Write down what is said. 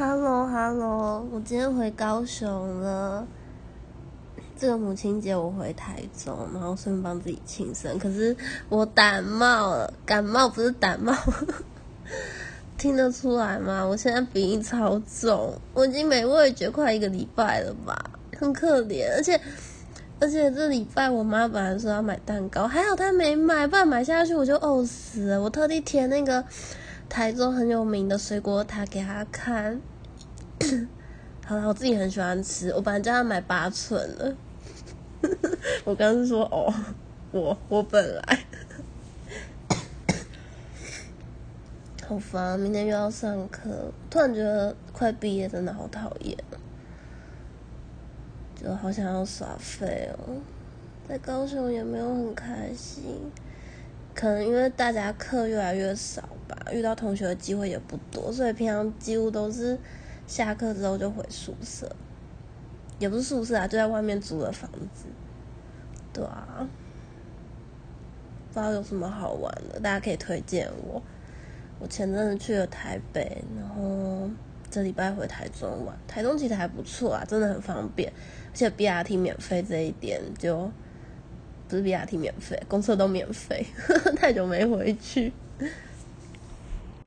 Hello，Hello，我今天回高雄了。这个母亲节我回台中，然后顺便帮自己庆生。可是我感冒了，感冒不是感冒，听得出来吗？我现在鼻音超重，我已经没味觉快一个礼拜了吧，很可怜。而且而且这礼拜我妈本来说要买蛋糕，还好她没买，不然买下去我就呕死了。我特地填那个。台中很有名的水果塔给他看，好了，我自己很喜欢吃，我本来叫他买八寸的，我刚是说哦，我我本来。好烦，明天又要上课，突然觉得快毕业真的好讨厌，就好想要耍废哦，在高雄也没有很开心。可能因为大家课越来越少遇到同学的机会也不多，所以平常几乎都是下课之后就回宿舍，也不是宿舍啊，就在外面租的房子。对啊，不知道有什么好玩的，大家可以推荐我。我前阵子去了台北，然后这礼拜回台中玩。台中其实还不错啊，真的很方便，而且 BRT 免费这一点就。不是 BRT 免费，公车都免费，太久没回去。